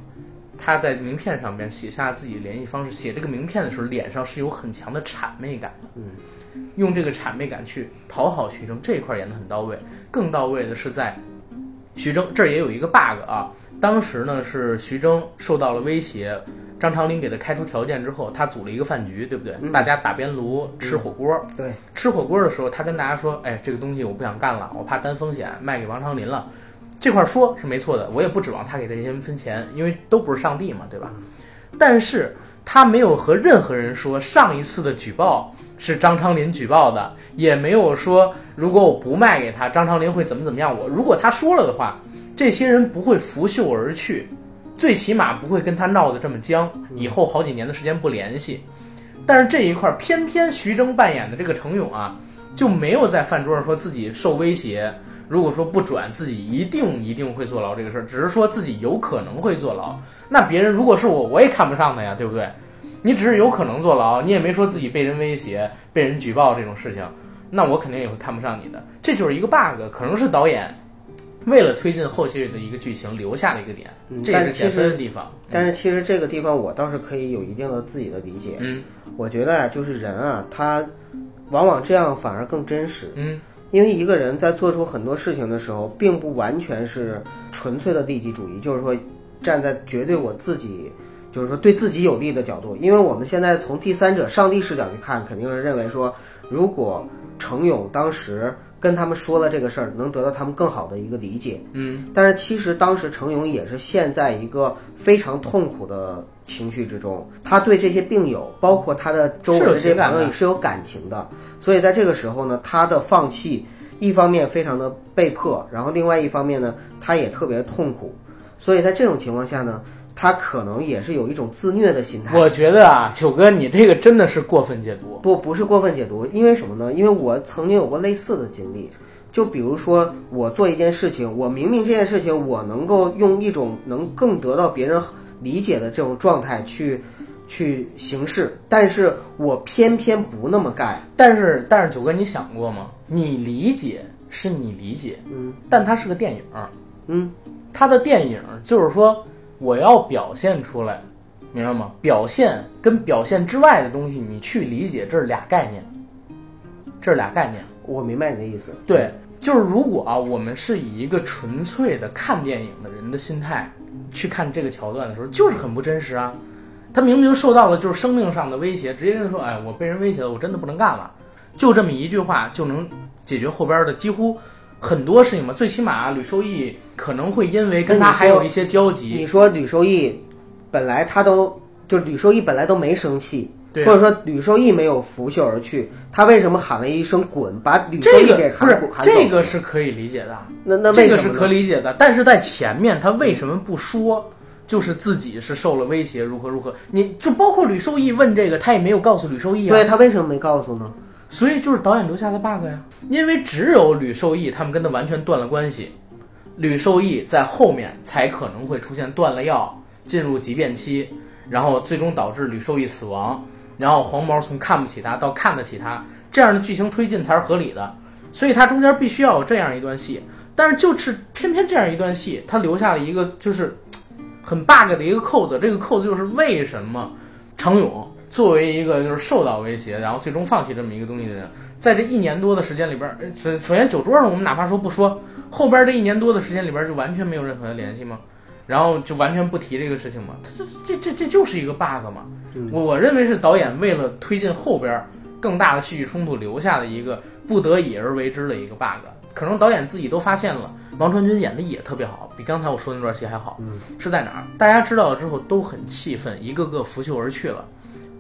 他在名片上面写下自己联系方式。写这个名片的时候，脸上是有很强的谄媚感的。嗯，用这个谄媚感去讨好徐峥，这一块演得很到位。更到位的是在徐峥这儿也有一个 bug 啊，当时呢是徐峥受到了威胁，张长林给他开出条件之后，他组了一个饭局，对不对？嗯大家打边炉吃火锅。对，吃火锅的时候，他跟大家说：“哎，这个东西我不想干了，我怕担风险，卖给王长林了。”这块儿说是没错的，我也不指望他给这些人分钱，因为都不是上帝嘛，对吧？但是他没有和任何人说上一次的举报是张长林举报的，也没有说如果我不卖给他，张长林会怎么怎么样我。如果他说了的话，这些人不会拂袖而去，最起码不会跟他闹得这么僵，以后好几年的时间不联系。但是这一块儿，偏偏徐峥扮演的这个程勇啊，就没有在饭桌上说自己受威胁，如果说不转，自己一定一定会坐牢这个事儿，只是说自己有可能会坐牢。那别人如果是我，我也看不上他呀，对不对？你只是有可能坐牢，你也没说自己被人威胁、被人举报这种事情。那我肯定也会看不上你的。这就是一个 bug，可能是导演为了推进后续的一个剧情留下了一个点，嗯这也是减分的地方。但是其实这个地方我倒是可以有一定的自己的理解。嗯我觉得啊，就是人啊，他往往这样反而更真实。嗯因为一个人在做出很多事情的时候，并不完全是纯粹的利己主义，就是说站在绝对我自己，就是说对自己有利的角度。因为我们现在从第三者、上帝视角去看，肯定是认为说，如果程勇当时跟他们说了这个事儿，能得到他们更好的一个理解。嗯。但是其实当时程勇也是陷在一个非常痛苦的情绪之中，他对这些病友，包括他的周围的这些朋友也是有感情的，所以在这个时候呢，他的放弃，一方面非常的被迫，然后另外一方面呢，他也特别痛苦，所以在这种情况下呢，他可能也是有一种自虐的心态。我觉得啊，九哥你这个真的是过分解读。不，不是过分解读，因为什么呢？因为我曾经有过类似的经历，就比如说我做一件事情，我明明这件事情我能够用一种能更得到别人理解的这种状态去去行事，但是我偏偏不那么干。但是但是九哥，你想过吗？你理解是你理解，嗯，但它是个电影，嗯，它的电影就是说我要表现出来，明白吗？表现跟表现之外的东西，你去理解，这是俩概念，这是俩概念。我明白你的意思。对，就是如果啊，我们是以一个纯粹的看电影的人的心态去看这个桥段的时候，就是很不真实啊。他明明受到了就是生命上的威胁，直接跟他说：“哎，我被人威胁了，我真的不能干了。”就这么一句话就能解决后边的几乎很多事情嘛。最起码吕受益可能会因为跟他还有一些交集，你说吕受益本来他都就吕受益本来都没生气。对或者说吕受益没有拂袖而去，他为什么喊了一声“滚”，把吕受这益给个不是喊走？这个是可以理解的。那那这个是可理解的，但是在前面他为什么不说？就是自己是受了威胁，如何如何？你就包括吕受益问这个，他也没有告诉吕受益啊。对他为什么没告诉呢？所以就是导演留下的 bug 呀，因为只有吕受益他们跟他完全断了关系，吕受益在后面才可能会出现断了药，进入急变期，然后最终导致吕受益死亡，然后黄毛从看不起他到看得起他，这样的剧情推进才是合理的。所以它中间必须要有这样一段戏，但是就是偏偏这样一段戏，它留下了一个就是很 bug 的一个扣子，这个扣子就是为什么程勇作为一个就是受到威胁，然后最终放弃这么一个东西的人，在这一年多的时间里边，首首先酒桌上我们哪怕说不说，后边这一年多的时间里边就完全没有任何的联系吗？然后就完全不提这个事情吗？这这这这就是一个 bug 嘛。我我认为是导演为了推进后边更大的戏剧冲突留下的一个不得已而为之的一个 bug。可能导演自己都发现了，王传君演的也特别好，比刚才我说的那段戏还好。是在哪儿？大家知道了之后都很气愤，一个个拂袖而去了。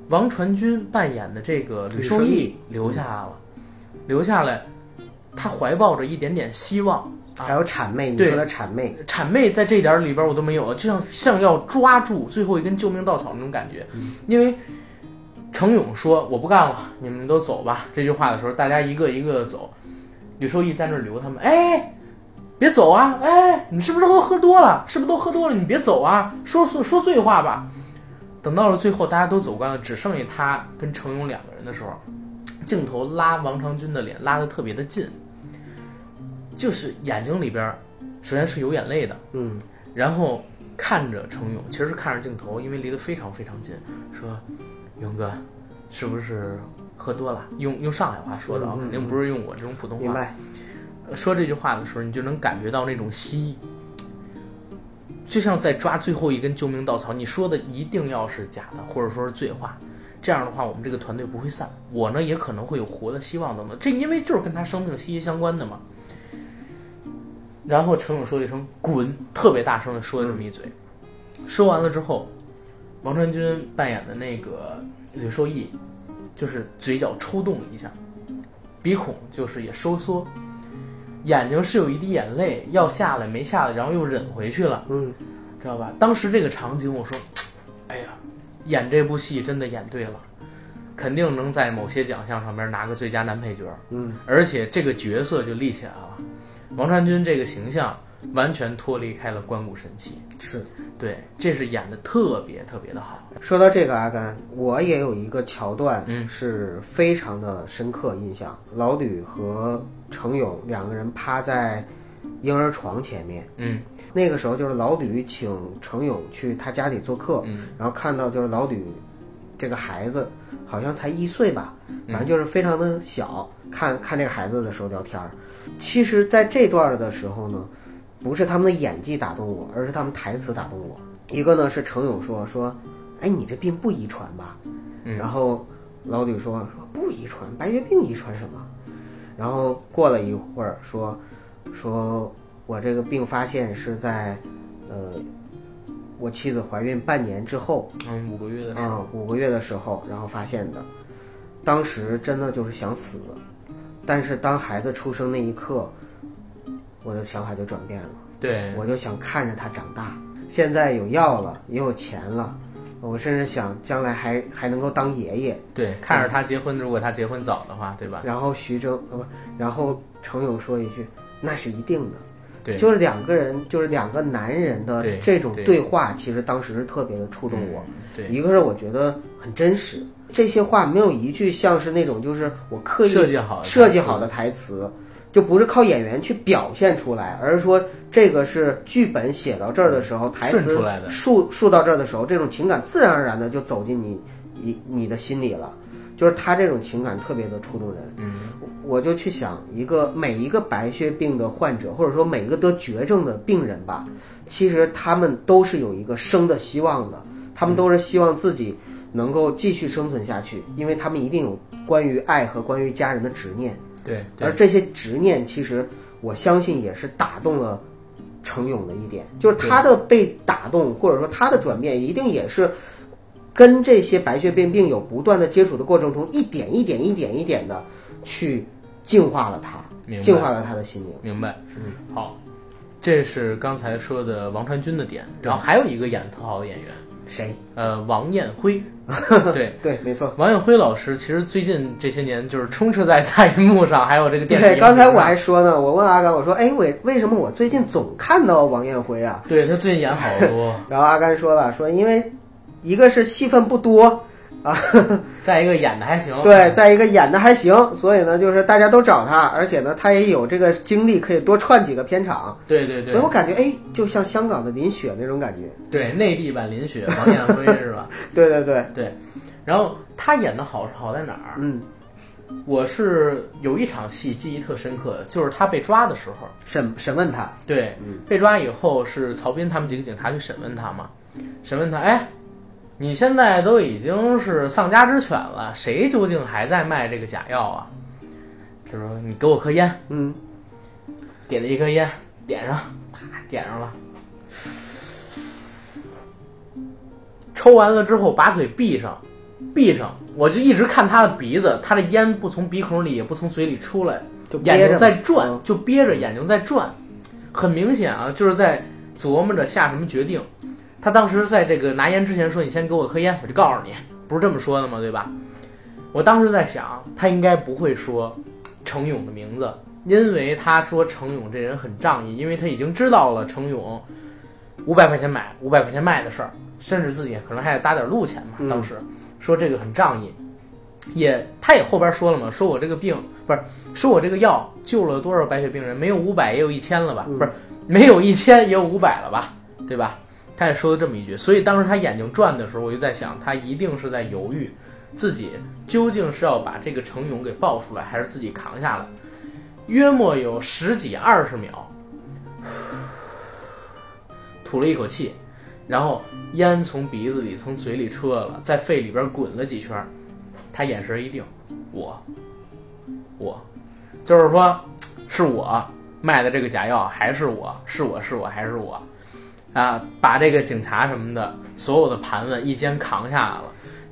王传君扮演的这个吕受益留下来了，留下来，他怀抱着一点点希望。啊还有谄媚，你对说的谄媚，谄媚在这点儿里边我都没有了，就像像要抓住最后一根救命稻草那种感觉。因为程勇说我不干了，你们都走吧这句话的时候，大家一个一个的走，吕受益在那儿留他们，哎，别走啊，哎，你是不是都喝多了？是不是都喝多了？你别走啊，说说说醉话吧。等到了最后，大家都走光了，只剩下他跟程勇两个人的时候，镜头拉王长军的脸拉得特别的近，就是眼睛里边儿首先是有眼泪的，嗯，然后看着程勇，其实是看着镜头，因为离得非常非常近，说：“勇哥，是不是喝多了？”用用上海话说的啊，肯定不是用我这种普通话。明白。呃说这句话的时候，你就能感觉到那种希冀，就像在抓最后一根救命稻草。你说的一定要是假的，或者说是醉话，这样的话，我们这个团队不会散。我呢，也可能会有活的希望等等。这因为就是跟他生命息息相关的嘛。然后程勇说一声“滚”，特别大声的说了这么一嘴。说完了之后，王传君扮演的那个吕受益，就是嘴角抽动了一下，鼻孔就是也收缩，眼睛是有一滴眼泪要下来没下来，然后又忍回去了，嗯，知道吧？当时这个场景，我说，哎呀，演这部戏真的演对了，肯定能在某些奖项上面拿个最佳男配角。嗯，而且这个角色就立起来了。王传君这个形象完全脱离开了关谷神器。是。对，这是演的特别特别的好。说到这个阿甘，我也有一个桥段，嗯，是非常的深刻印象。老吕和程勇两个人趴在婴儿床前面，嗯，那个时候就是老吕请程勇去他家里做客，嗯，然后看到就是老吕这个孩子好像才一岁吧，反正就是非常的小，看看这个孩子的时候聊天儿。其实，在这段的时候呢。不是他们的演技打动我，而是他们台词打动我。一个呢是程勇说说，哎，你这病不遗传吧？然后老吕说说不遗传，白血病遗传什么？然后过了一会儿说说我这个病发现是在呃我妻子怀孕半年之后，嗯，五个月的时候，嗯五个月的时候，然后发现的。当时真的就是想死，但是当孩子出生那一刻。我的想法就转变了，对我就想看着他长大。现在有药了，也有钱了，我甚至想将来还还能够当爷爷。对，看着他结婚，如果他结婚早的话，对吧？然后徐峥呃不，然后程勇说一句：“那是一定的。”对，就是两个人，就是两个男人的这种对话，其实当时是特别的触动我。对，一个是我觉得很真实，这些话没有一句像是那种就是我刻意设计好设计好的台词。就不是靠演员去表现出来，而是说这个是剧本写到这儿的时候，台词述述到这儿的时候，这种情感自然而然的就走进你你你的心里了。就是他这种情感特别的触动人。嗯，我就去想一个每一个白血病的患者，或者说每一个得绝症的病人吧，其实他们都是有一个生的希望的，他们都是希望自己能够继续生存下去，因为他们一定有关于爱和关于家人的执念。对，而这些执念，其实我相信也是打动了程勇的一点，就是他的被打动，或者说他的转变，一定也是跟这些白血病病友不断的接触的过程中，一点一点、一点一点的去净化了他，净化了他的心灵。明白，嗯，好，这是刚才说的王传君的点，然后还有一个演特好的演员。谁？呃，王艳辉，对对，没错。王艳辉老师其实最近这些年就是充斥在大荧幕上，还有这个电视。对，刚才我还说呢，我问阿甘，我说，哎，为为什么我最近总看到王艳辉啊？对他最近演好多。然后阿甘说了，说因为一个是戏份不多。啊，再一个演的还行，对，再一个演的还行，所以呢，就是大家都找他，而且呢，他也有这个精力可以多串几个片场，对对对，所以我感觉，哎，就像香港的林雪那种感觉，对，内地版林雪，王艳辉是吧？对对对。对，然后他演的好是好在哪儿？嗯，我是有一场戏记忆特深刻，就是他被抓的时候，审审问他，对，被抓以后是曹斌他们几个警察去审问他嘛，审问他，哎。你现在都已经是丧家之犬了，谁究竟还在卖这个假药啊？他说：“你给我颗烟。”嗯，点了一颗烟，点上，啪，点上了。抽完了之后，把嘴闭上，闭上，我就一直看他的鼻子，他的烟不从鼻孔里，也不从嘴里出来，眼睛在转，就憋着，眼睛在转，很明显啊，就是在琢磨着下什么决定。他当时在这个拿烟之前说：“你先给我颗烟，我就告诉你，不是这么说的吗？对吧？”我当时在想，他应该不会说程勇的名字，因为他说程勇这人很仗义，因为他已经知道了程勇五百块钱买、五百块钱卖的事儿，甚至自己可能还得搭点路钱嘛。当时说这个很仗义，也他也后边说了嘛，说我这个病不是说我这个药救了多少白血病人，没有五百也有一千了吧？不是没有一千也有五百了吧？对吧？他也说了这么一句，所以当时他眼睛转的时候，我就在想，他一定是在犹豫，自己究竟是要把这个程勇给抱出来，还是自己扛下来。约莫有十几二十秒，吐了一口气，然后烟从鼻子里、从嘴里出来了，在肺里边滚了几圈，他眼神一定，我，我，就是说，是我卖的这个假药，还是我是我是我还是我。啊，把这个警察什么的所有的盘问一肩扛下来了。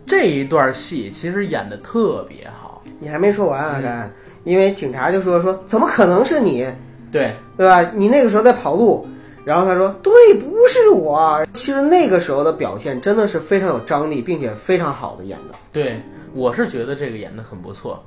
这一段戏其实演的特别好。你还没说完因为警察就说说怎么可能是你？对对吧？你那个时候在跑路，然后他说对，不是我。其实那个时候的表现真的是非常有张力，并且非常好的演的。对，我是觉得这个演的很不错。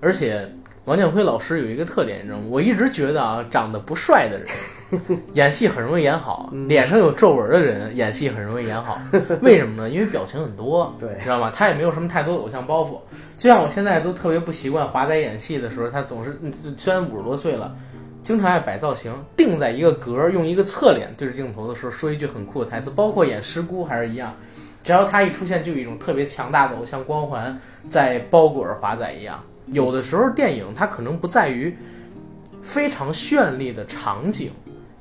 而且王建辉老师有一个特点，你知道吗？我一直觉得啊，长得不帅的人。演戏很容易演好，嗯脸上有皱纹的人演戏很容易演好。为什么呢？因为表情很多，对知道吗？他也没有什么太多的偶像包袱。就像我现在都特别不习惯华仔演戏的时候，他总是嗯虽然五十多岁了，经常爱摆造型，定在一个格儿，用一个侧脸对着镜头的时候说一句很酷的台词，包括演师姑还是一样。只要他一出现，就有一种特别强大的偶像光环在包裹着华仔一样。有的时候电影它可能不在于非常绚丽的场景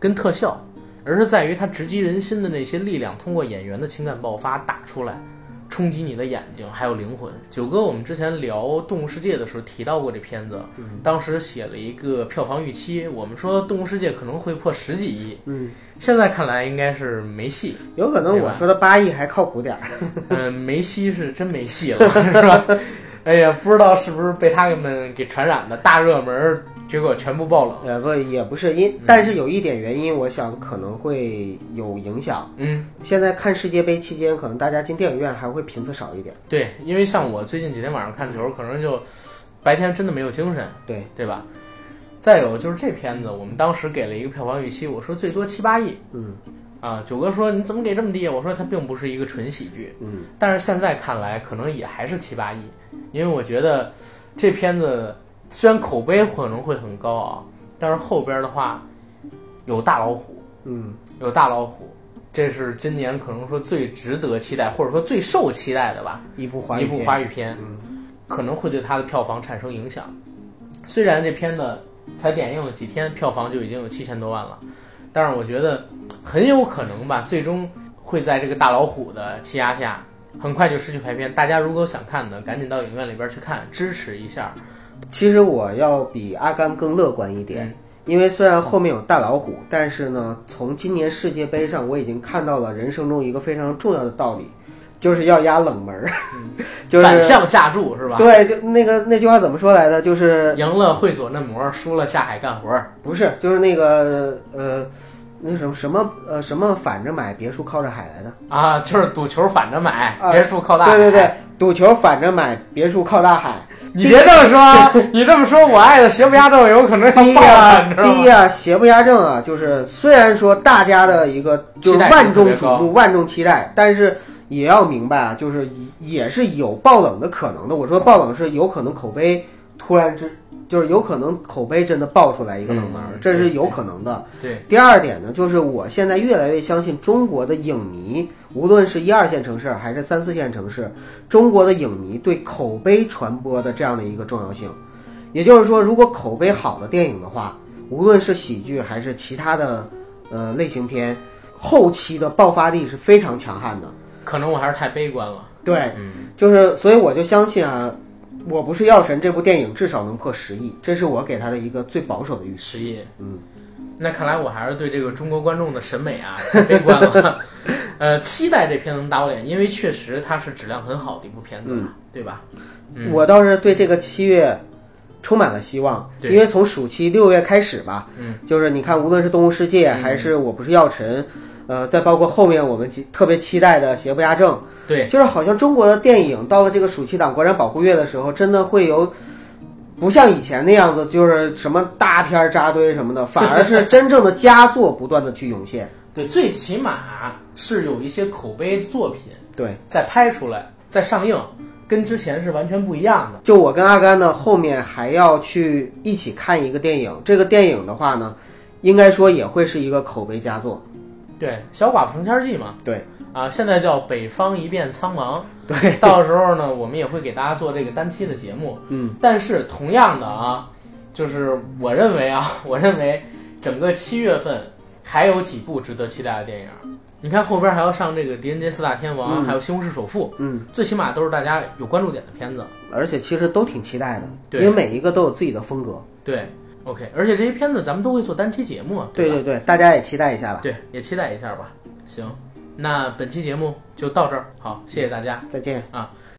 跟特效，而是在于它直击人心的那些力量，通过演员的情感爆发打出来，冲击你的眼睛还有灵魂。九哥，我们之前聊《动物世界》的时候提到过这片子，当时写了一个票房预期，我们说《动物世界》可能会破十几亿，嗯，现在看来应该是没戏。有可能我说的八亿还靠谱点儿。嗯，梅西是真没戏了，是吧？哎呀，不知道是不是被他们给传染的，大热门，结果全部爆了。呃，不，也不是因，但是有一点原因，我想可能会有影响。嗯，现在看世界杯期间，可能大家进电影院还会频次少一点。对，因为像我最近几天晚上看球，可能就白天真的没有精神，对，对吧？再有就是这片子，我们当时给了一个票房预期，我说最多七八亿嗯啊。九哥说你怎么给这么低？我说它并不是一个纯喜剧，嗯，但是现在看来可能也还是七八亿，因为我觉得这片子虽然口碑可能会很高啊，但是后边的话有大老虎，嗯，有大老虎，这是今年可能说最值得期待，或者说最受期待的吧，一部华一部语片华语片，可能会对它的票房产生影响。虽然这片子才点映了几天，票房就已经有七千多万了，但是我觉得很有可能吧，最终会在这个大老虎的欺压下，很快就失去排片。大家如果想看的，赶紧到影院里边去看，支持一下。其实我要比阿甘更乐观一点，因为虽然后面有大老虎，但是呢，从今年世界杯上我已经看到了人生中一个非常重要的道理，就是要压冷门儿，就是反向下注是吧？对，就那个那句话怎么说来的？就是赢了会所嫩模，输了下海干活儿。不是就是那个呃，那什么什么呃什么反着买，别墅靠着海来的。啊，就是赌球反着买，啊别墅靠大海。对对对，赌球反着买，别墅靠大海。你别这么说，你这么说，我爱的邪不压正有可能要第一爆了，啊你，知道吗？第一啊，邪不压正啊，就是虽然说大家的一个就是万众瞩目、万众期待，但是也要明白啊，就是也是有爆冷的可能的。我说爆冷是有可能口碑突然之，就是有可能口碑真的爆出来一个冷门，嗯这是有可能的。对，第二点呢，就是我现在越来越相信中国的影迷，无论是一二线城市还是三四线城市，中国的影迷对口碑传播的这样的一个重要性。也就是说，如果口碑好的电影的话，无论是喜剧还是其他的呃类型片，后期的爆发力是非常强悍的。可能我还是太悲观了。对，嗯，就是所以我就相信啊，我不是药神这部电影至少能破十亿，这是我给他的一个最保守的预期。十亿，嗯，那看来我还是对这个中国观众的审美啊太悲观了。呃，期待这片能打我脸，因为确实它是质量很好的一部片子，嗯对吧？嗯我倒是对这个七月充满了希望，因为从暑期六月开始吧，嗯，就是你看，无论是《动物世界》嗯还是《我不是药神》，呃，再包括后面我们极特别期待的《邪不压正》，对，就是好像中国的电影到了这个暑期档国产保护月的时候，真的会有。不像以前那样子，就是什么大片儿扎堆什么的，反而是 真正的佳作不断的去涌现。对，最起码是有一些口碑作品对，再拍出来，再上映，跟之前是完全不一样的。就我跟阿甘呢，后面还要去一起看一个电影。这个电影的话呢，应该说也会是一个口碑佳作。对，《小寡妇成仙记》嘛，对，啊，现在叫《北方一变苍茫》。对，到时候呢，我们也会给大家做这个单期的节目。嗯，但是同样的啊，就是我认为啊，我认为整个七月份还有几部值得期待的电影。你看后边还要上这个《狄仁杰四大天王》嗯还有《西红柿首富》，嗯，最起码都是大家有关注点的片子。而且其实都挺期待的，对因为每一个都有自己的风格。对，OK，而且这些片子咱们都会做单期节目对，吧？对对对，大家也期待一下吧。对，也期待一下吧。行，那本期节目就到这儿，好，谢谢大家。再见。啊，